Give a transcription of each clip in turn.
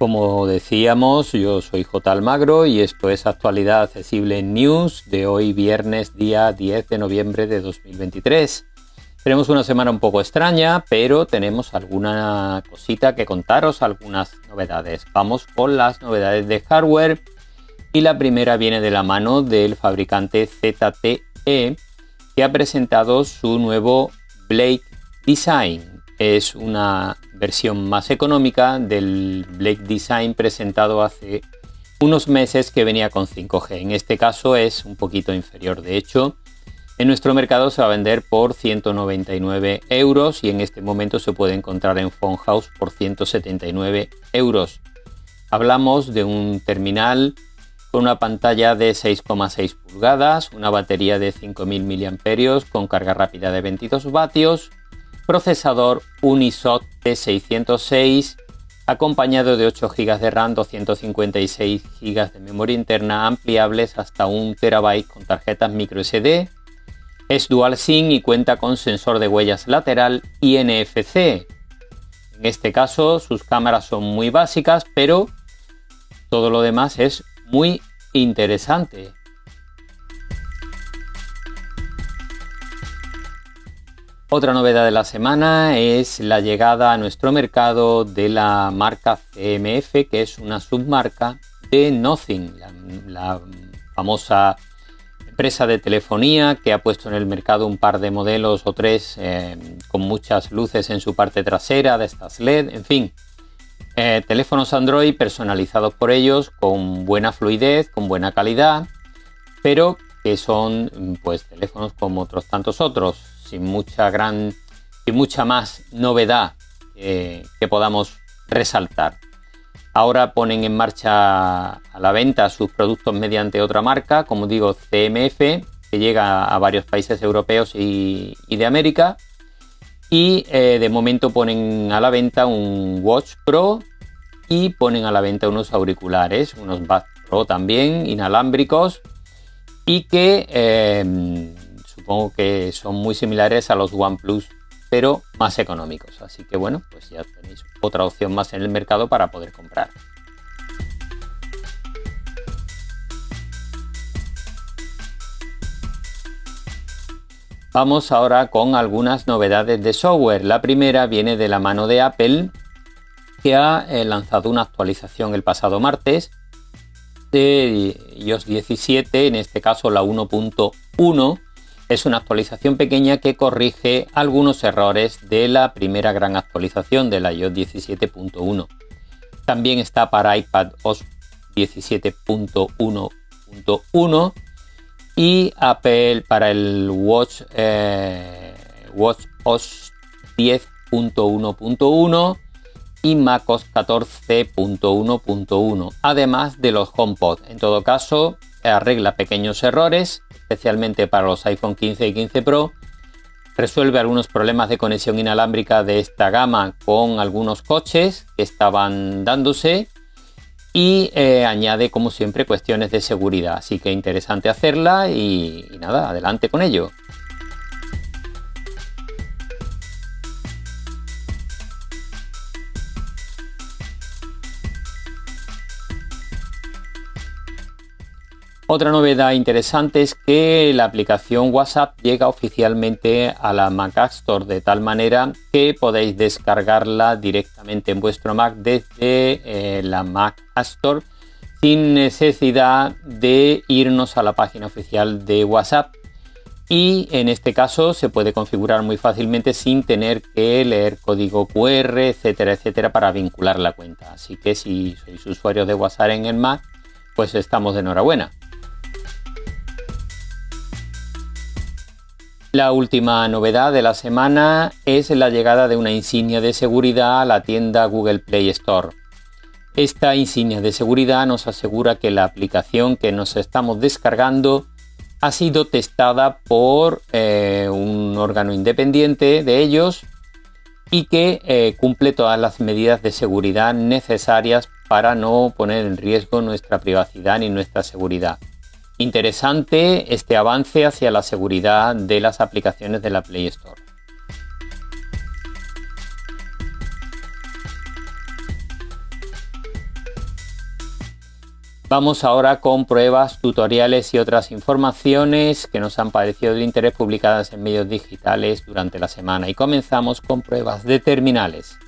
Como decíamos, yo soy J. Almagro y esto es Actualidad Accesible News de hoy viernes día 10 de noviembre de 2023. Tenemos una semana un poco extraña, pero tenemos alguna cosita que contaros, algunas novedades. Vamos con las novedades de hardware y la primera viene de la mano del fabricante ZTE que ha presentado su nuevo Blade Design. Es una versión más económica del Blade Design presentado hace unos meses que venía con 5G. En este caso es un poquito inferior. De hecho, en nuestro mercado se va a vender por 199 euros y en este momento se puede encontrar en Phone House por 179 euros. Hablamos de un terminal con una pantalla de 6,6 pulgadas, una batería de 5000 mAh con carga rápida de 22 vatios, procesador Unisot T606 acompañado de 8 GB de RAM, 256 GB de memoria interna ampliables hasta 1 TB con tarjetas microSD es dual SIM y cuenta con sensor de huellas lateral y NFC. En este caso sus cámaras son muy básicas, pero todo lo demás es muy interesante. Otra novedad de la semana es la llegada a nuestro mercado de la marca CMF, que es una submarca de Nothing, la, famosa empresa de telefonía que ha puesto en el mercado un par de modelos o tres eh, con muchas luces en su parte trasera de estas LED, en fin. Eh, teléfonos Android personalizados por ellos con buena fluidez, con buena calidad, pero que son pues teléfonos como otros tantos otros, sin mucha gran, sin mucha más novedad que podamos resaltar. Ahora ponen en marcha a la venta sus productos mediante otra marca, como digo, CMF, que llega a varios países europeos y, de América. Y eh, de momento ponen a la venta un Watch Pro y ponen a la venta unos auriculares, unos Buds Pro también, inalámbricos, y que eh, supongo que son muy similares a los OnePlus pero más económicos. Así que bueno, pues ya tenéis otra opción más en el mercado para poder comprar. Vamos ahora con algunas novedades de software. La primera viene de la mano de Apple, que ha eh, lanzado una actualización el pasado martes de iOS 17, en este caso la 1.1 es una actualización pequeña que corrige algunos errores de la primera gran actualización de la iOS 17.1. También está para iPad OS 17.1.1 y Apple para el Watch, eh, OS 10.1.1 y macOS 14.1.1, además de los HomePod. En todo caso, arregla pequeños errores especialmente para los iPhone 15 y 15 Pro. Resuelve algunos problemas de conexión inalámbrica de esta gama con algunos coches que estaban dándose y eh, añade como siempre cuestiones de seguridad. Así que interesante hacerla y nada, adelante con ello. Otra novedad interesante es que la aplicación WhatsApp llega oficialmente a la Mac App Store de tal manera que podéis descargarla directamente en vuestro Mac desde eh, la Mac App Store sin necesidad de irnos a la página oficial de WhatsApp y en este caso se puede configurar muy fácilmente sin tener que leer código QR, etcétera, etcétera, para vincular la cuenta. Así que si sois usuarios de WhatsApp en el Mac, pues estamos de enhorabuena. La última novedad de la semana es la llegada de una insignia de seguridad a la tienda Google Play Store. Esta insignia de seguridad nos asegura que la aplicación que nos estamos descargando ha sido testada por eh, un órgano independiente de ellos y que eh, cumple todas las medidas de seguridad necesarias para no poner en riesgo nuestra privacidad ni nuestra seguridad. Interesante este avance hacia la seguridad de las aplicaciones de la Play Store. Vamos ahora con pruebas, tutoriales y otras informaciones que nos han parecido de interés publicadas en medios digitales durante la semana y comenzamos con pruebas de terminales.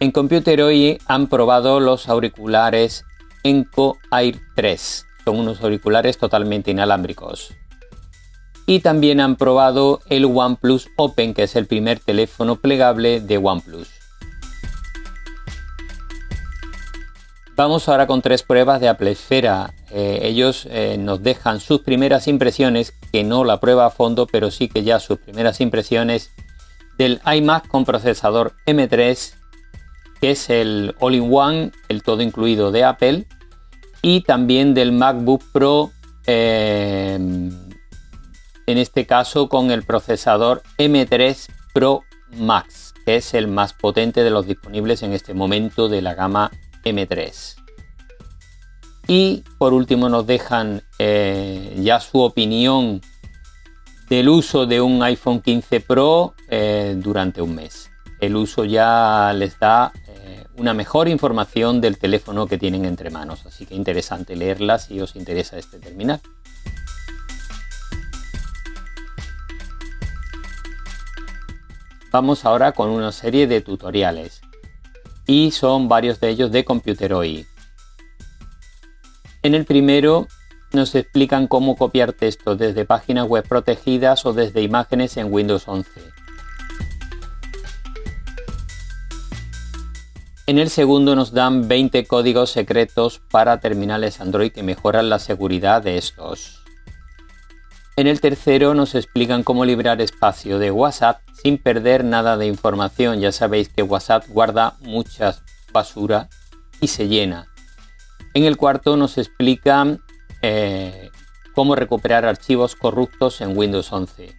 En Computer hoy han probado los auriculares Enco Air 3. Son unos auriculares totalmente inalámbricos y también han probado el OnePlus Open, que es el primer teléfono plegable de OnePlus. Vamos ahora con tres pruebas de Apple Esfera. Eh, ellos eh, nos dejan sus primeras impresiones, que no la prueba a fondo, pero sí que ya sus primeras impresiones del iMac con procesador M3, que es el all-in-one, el todo incluido de Apple, y también del MacBook Pro eh, en este caso con el procesador M3 Pro Max, que es el más potente de los disponibles en este momento de la gama M3. Y por último nos dejan eh, ya su opinión del uso de un iPhone 15 Pro eh, durante un mes. El uso ya les da eh, una mejor información del teléfono que tienen entre manos, así que interesante leerla si os interesa este terminal. Vamos ahora con una serie de tutoriales y son varios de ellos de Computeroid. En el primero nos explican cómo copiar texto desde páginas web protegidas o desde imágenes en Windows 11. En el segundo nos dan 20 códigos secretos para terminales Android que mejoran la seguridad de estos. En el tercero nos explican cómo librar espacio de WhatsApp sin perder nada de información. Ya sabéis que WhatsApp guarda mucha basura y se llena. En el cuarto nos explican eh, cómo recuperar archivos corruptos en Windows 11.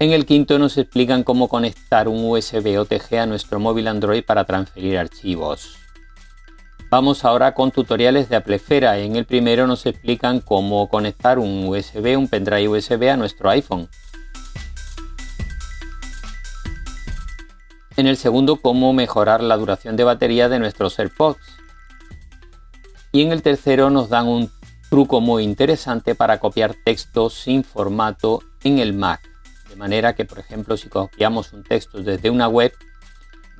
En el quinto nos explican cómo conectar un USB OTG a nuestro móvil Android para transferir archivos. Vamos ahora con tutoriales de Applefera. En el primero nos explican cómo conectar un USB, un pendrive USB a nuestro iPhone. En el segundo, cómo mejorar la duración de batería de nuestros AirPods. Y en el tercero nos dan un truco muy interesante para copiar texto sin formato en el Mac. De manera que, por ejemplo, si copiamos un texto desde una web,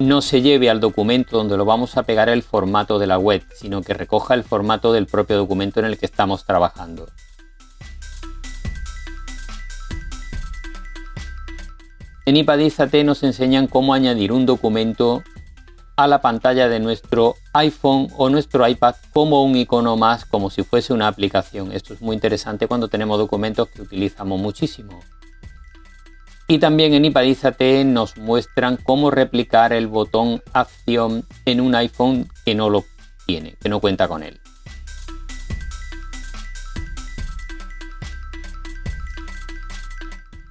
no se lleve al documento donde lo vamos a pegar el formato de la web, sino que recoja el formato del propio documento en el que estamos trabajando. En iPadizate nos enseñan cómo añadir un documento a la pantalla de nuestro iPhone o nuestro iPad como un icono más, como si fuese una aplicación. Esto es muy interesante cuando tenemos documentos que utilizamos muchísimo. Y también en Ipadízate nos muestran cómo replicar el botón acción en un iPhone que no lo tiene, que no cuenta con él.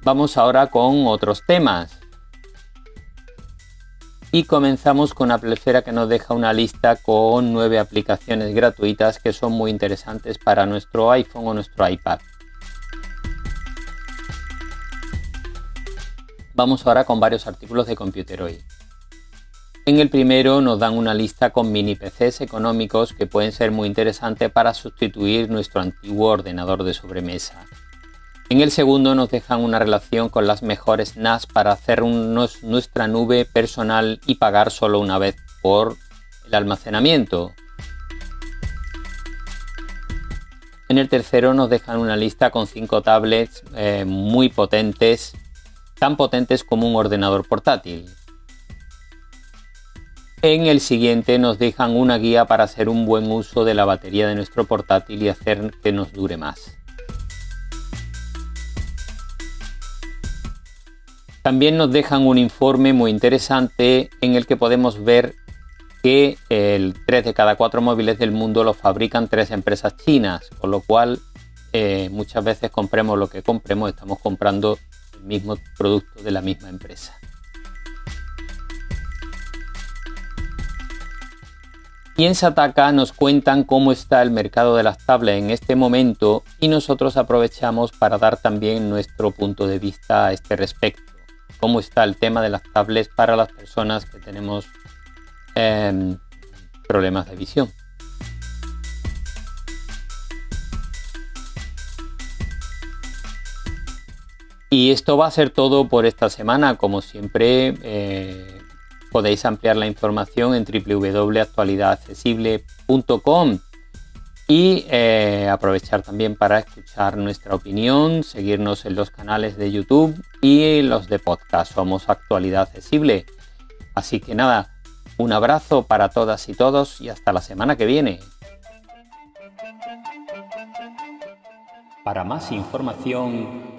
Vamos ahora con otros temas. Y comenzamos con Applefera que nos deja una lista con nueve aplicaciones gratuitas que son muy interesantes para nuestro iPhone o nuestro iPad. Vamos ahora con varios artículos de Computeroid. En el primero nos dan una lista con mini PCs económicos que pueden ser muy interesantes para sustituir nuestro antiguo ordenador de sobremesa. En el segundo nos dejan una relación con las mejores NAS para hacer nuestra nube personal y pagar solo una vez por el almacenamiento. En el tercero nos dejan una lista con cinco tablets eh, muy potentes tan potentes como un ordenador portátil. En el siguiente nos dejan una guía para hacer un buen uso de la batería de nuestro portátil y hacer que nos dure más. También nos dejan un informe muy interesante en el que podemos ver que el 3 de cada 4 móviles del mundo los fabrican tres empresas chinas, con lo cual eh, muchas veces compremos lo que compremos, estamos comprando el mismo producto de la misma empresa. Y en Sataka nos cuentan cómo está el mercado de las tablets en este momento y nosotros aprovechamos para dar también nuestro punto de vista a este respecto. Cómo está el tema de las tablets para las personas que tenemos em, problemas de visión. Y esto va a ser todo por esta semana. Como siempre, eh, podéis ampliar la información en www.actualidadaccesible.com y eh, aprovechar también para escuchar nuestra opinión, seguirnos en los canales de YouTube y los de podcast. Somos Actualidad Accesible. Así que nada, un abrazo para todas y todos y hasta la semana que viene. Para más información,